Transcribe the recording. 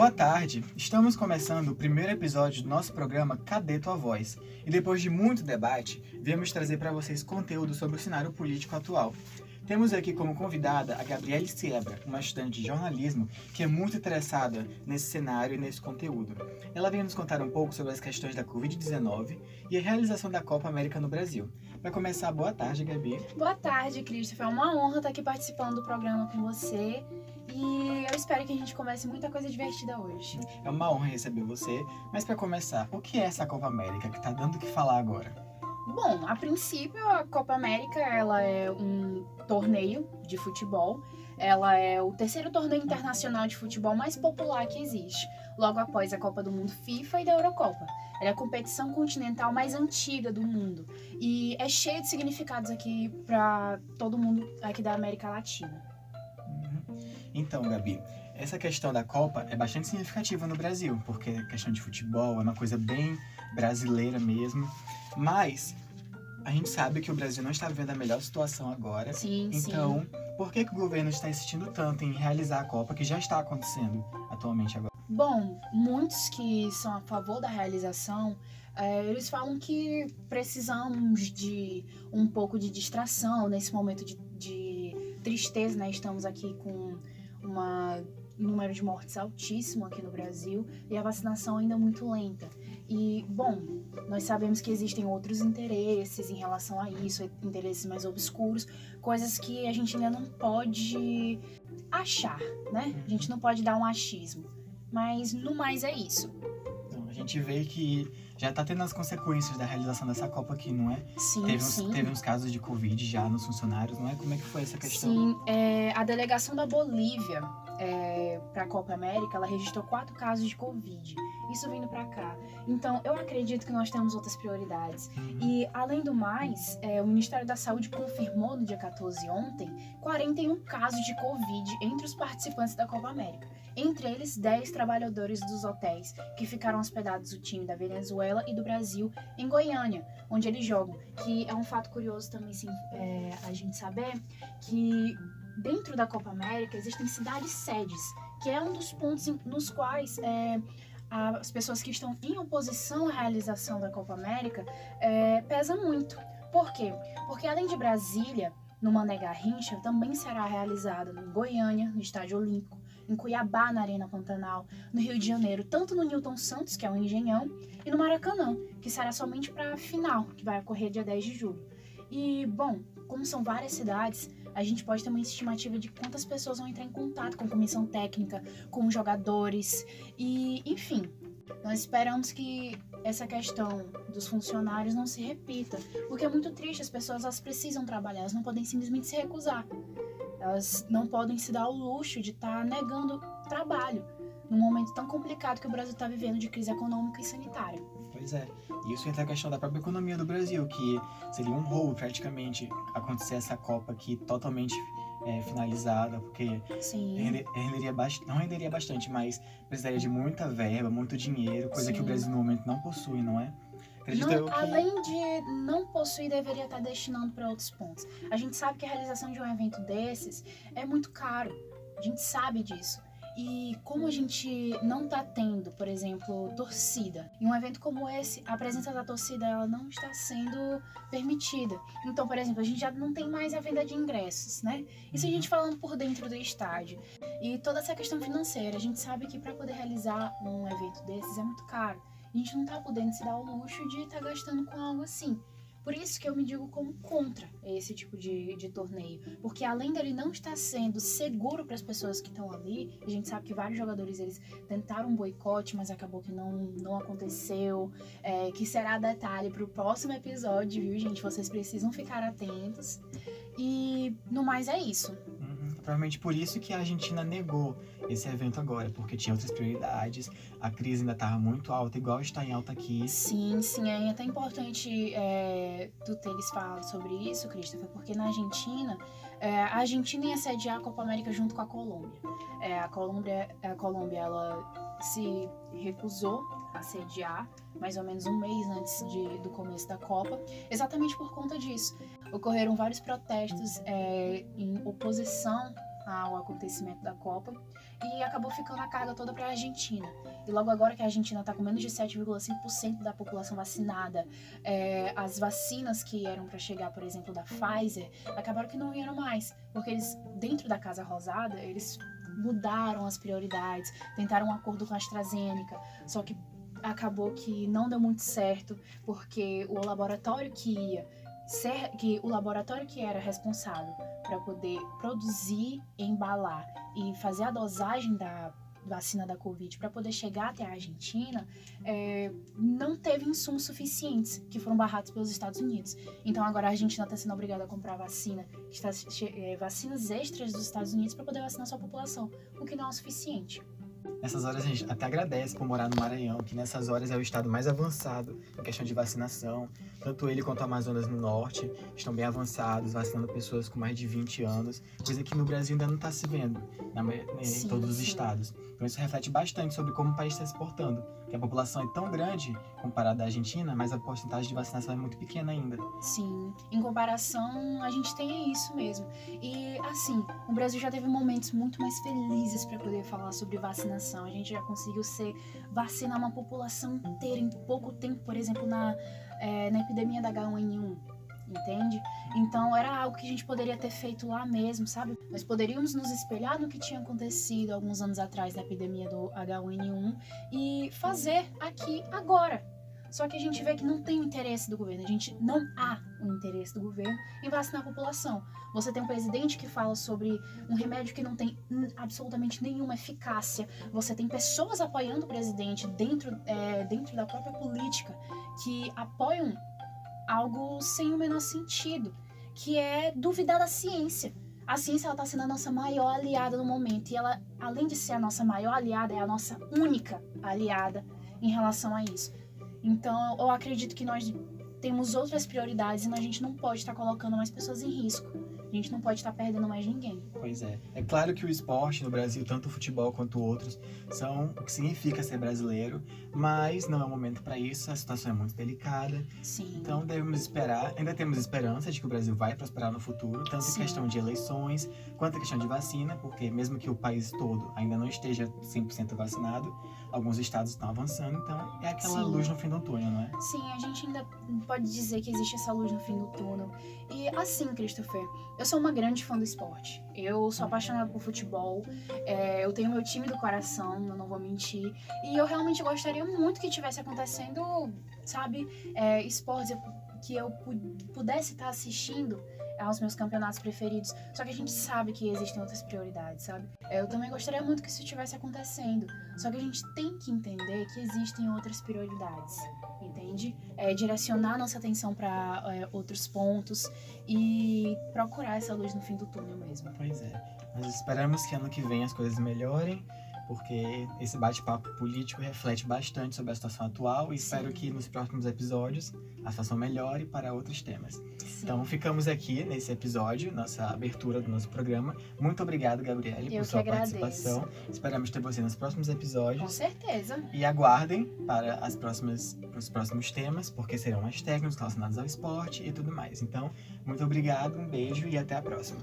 Boa tarde! Estamos começando o primeiro episódio do nosso programa Cadê Tua Voz? E depois de muito debate, viemos trazer para vocês conteúdo sobre o cenário político atual. Temos aqui como convidada a Gabriele Siebra, uma estudante de jornalismo que é muito interessada nesse cenário e nesse conteúdo. Ela vem nos contar um pouco sobre as questões da Covid-19 e a realização da Copa América no Brasil. Para começar, boa tarde, Gabi. Boa tarde, Christopher. É uma honra estar aqui participando do programa com você. E eu espero que a gente comece muita coisa divertida hoje. É uma honra receber você. Mas para começar, o que é essa Copa América que está dando o que falar agora? Bom, a princípio a Copa América ela é um torneio de futebol. Ela é o terceiro torneio internacional de futebol mais popular que existe, logo após a Copa do Mundo FIFA e da Eurocopa. Ela é a competição continental mais antiga do mundo e é cheia de significados aqui para todo mundo aqui da América Latina. Então, Gabi, essa questão da Copa é bastante significativa no Brasil, porque a questão de futebol é uma coisa bem brasileira mesmo. Mas a gente sabe que o Brasil não está vivendo a melhor situação agora. Sim, então, sim. por que, que o governo está insistindo tanto em realizar a Copa que já está acontecendo atualmente agora? Bom, muitos que são a favor da realização, é, eles falam que precisamos de um pouco de distração nesse momento de, de tristeza, né? Estamos aqui com um número de mortes altíssimo aqui no Brasil e a vacinação ainda muito lenta. E, bom, nós sabemos que existem outros interesses em relação a isso, interesses mais obscuros, coisas que a gente ainda não pode achar, né? A gente não pode dar um achismo. Mas no mais é isso. Gente vê que já está tendo as consequências da realização dessa Copa aqui, não é? Sim, teve, uns, sim. teve uns casos de Covid já nos funcionários, não é? Como é que foi essa questão? Sim, é, a delegação da Bolívia é, para a Copa América, ela registrou quatro casos de Covid. Isso vindo para cá. Então, eu acredito que nós temos outras prioridades. E, além do mais, é, o Ministério da Saúde confirmou no dia 14 ontem 41 casos de Covid entre os participantes da Copa América. Entre eles, 10 trabalhadores dos hotéis que ficaram hospedados o time da Venezuela e do Brasil em Goiânia, onde eles jogam. Que é um fato curioso também sim, é, a gente saber que dentro da Copa América existem cidades sedes, que é um dos pontos nos quais é, as pessoas que estão em oposição à realização da Copa América é, pesa muito. Por quê? Porque além de Brasília, no Mané Garrincha, também será realizada em Goiânia, no Estádio Olímpico, em Cuiabá, na Arena Pantanal, no Rio de Janeiro, tanto no Newton Santos, que é o Engenhão, e no Maracanã, que será somente para a final, que vai ocorrer dia 10 de julho. E, bom, como são várias cidades, a gente pode ter uma estimativa de quantas pessoas vão entrar em contato com comissão técnica, com jogadores e, enfim. Nós esperamos que essa questão dos funcionários não se repita, porque é muito triste, as pessoas elas precisam trabalhar, elas não podem simplesmente se recusar. Elas não podem se dar o luxo de estar tá negando trabalho num momento tão complicado que o Brasil está vivendo de crise econômica e sanitária. Pois é. Isso entra a questão da própria economia do Brasil, que seria um roubo praticamente acontecer essa Copa aqui totalmente é, finalizada, porque Sim. renderia não renderia bastante, mas precisaria de muita verba, muito dinheiro, coisa Sim. que o Brasil no momento não possui, não é? Acredito Não, eu que... Além de não possuir, deveria estar destinando para outros pontos. A gente sabe que a realização de um evento desses é muito caro. A gente sabe disso. E como a gente não está tendo, por exemplo, torcida, em um evento como esse, a presença da torcida ela não está sendo permitida. Então, por exemplo, a gente já não tem mais a venda de ingressos, né? Isso a gente falando por dentro do estádio. E toda essa questão financeira, a gente sabe que para poder realizar um evento desses é muito caro. A gente não está podendo se dar o luxo de estar tá gastando com algo assim. Por isso que eu me digo como contra esse tipo de, de torneio. Porque além dele não estar sendo seguro para as pessoas que estão ali, a gente sabe que vários jogadores eles tentaram um boicote, mas acabou que não, não aconteceu. É, que será detalhe para o próximo episódio, viu, gente? Vocês precisam ficar atentos. E no mais é isso. Provavelmente por isso que a Argentina negou esse evento agora, porque tinha outras prioridades, a crise ainda estava muito alta, igual está em alta aqui. Sim, sim, é até importante é, tu teres falado sobre isso, Christopher, porque na Argentina, é, a Argentina ia sediar a Copa América junto com a Colômbia. É, a Colômbia, a Colômbia, ela se recusou a sediar mais ou menos um mês antes de, do começo da Copa, exatamente por conta disso. Ocorreram vários protestos é, em oposição ao acontecimento da Copa e acabou ficando a carga toda para a Argentina. E logo agora que a Argentina está com menos de 7,5% da população vacinada, é, as vacinas que eram para chegar, por exemplo, da Pfizer, acabaram que não vieram mais, porque eles dentro da Casa Rosada eles mudaram as prioridades, tentaram um acordo com a AstraZeneca, só que acabou que não deu muito certo, porque o laboratório que ia ser, que o laboratório que era responsável para poder produzir, embalar e fazer a dosagem da vacina da Covid para poder chegar até a Argentina, é, não teve insumos suficientes que foram barrados pelos Estados Unidos. Então agora a Argentina está sendo obrigada a comprar vacina, está, é, vacinas extras dos Estados Unidos para poder vacinar sua população, o que não é o suficiente. Nessas horas a gente até agradece por morar no Maranhão, que nessas horas é o estado mais avançado em questão de vacinação. Tanto ele quanto o Amazonas no norte estão bem avançados, vacinando pessoas com mais de 20 anos, coisa que no Brasil ainda não está se vendo na, em sim, todos os sim. estados. Então isso reflete bastante sobre como o país está se portando, que a população é tão grande comparada à Argentina, mas a porcentagem de vacinação é muito pequena ainda. Sim, em comparação a gente tem isso mesmo. E assim, o Brasil já teve momentos muito mais felizes para poder falar sobre vacinação. A gente já conseguiu ser vacinar uma população inteira em pouco tempo, por exemplo, na, é, na epidemia da H1N1 entende? Então era algo que a gente poderia ter feito lá mesmo, sabe? Nós poderíamos nos espelhar no que tinha acontecido alguns anos atrás na epidemia do H1N1 e fazer aqui agora. Só que a gente vê que não tem o interesse do governo, a gente não há o interesse do governo em vacinar a população. Você tem um presidente que fala sobre um remédio que não tem absolutamente nenhuma eficácia. Você tem pessoas apoiando o presidente dentro, é, dentro da própria política que apoiam algo sem o menor sentido, que é duvidar da ciência. A ciência está sendo a nossa maior aliada no momento e ela, além de ser a nossa maior aliada, é a nossa única aliada em relação a isso. Então, eu acredito que nós temos outras prioridades e a gente não pode estar colocando mais pessoas em risco. A gente não pode estar perdendo mais ninguém. Pois é. É claro que o esporte no Brasil, tanto o futebol quanto outros, são o que significa ser brasileiro, mas não é o momento para isso, a situação é muito delicada. Sim. Então devemos esperar, ainda temos esperança de que o Brasil vai prosperar no futuro, tanto Sim. em questão de eleições quanto em questão de vacina, porque mesmo que o país todo ainda não esteja 100% vacinado, alguns estados estão avançando, então é aquela Sim. luz no fim do túnel, não é? Sim, a gente ainda pode dizer que existe essa luz no fim do túnel. Assim, Christopher, eu sou uma grande fã do esporte. Eu sou apaixonada por futebol. É, eu tenho meu time do coração, eu não vou mentir. E eu realmente gostaria muito que tivesse acontecendo, sabe, é, esportes que eu pudesse estar assistindo aos meus campeonatos preferidos. Só que a gente sabe que existem outras prioridades, sabe? Eu também gostaria muito que isso estivesse acontecendo. Só que a gente tem que entender que existem outras prioridades, É, direcionar nossa atenção para é, outros pontos e procurar essa luz no fim do túnel mesmo. Pois é. Nós esperamos que ano que vem as coisas melhorem porque esse bate-papo político reflete bastante sobre a situação atual e Sim. espero que nos próximos episódios a situação melhore para outros temas. Sim. Então ficamos aqui nesse episódio, nossa abertura do nosso programa. Muito obrigado, Gabriele, por sua participação. Esperamos ter você nos próximos episódios. Com certeza. E aguardem para as próximas, os próximos temas, porque serão mais técnicos relacionados ao esporte e tudo mais. Então, muito obrigado, um beijo e até a próxima.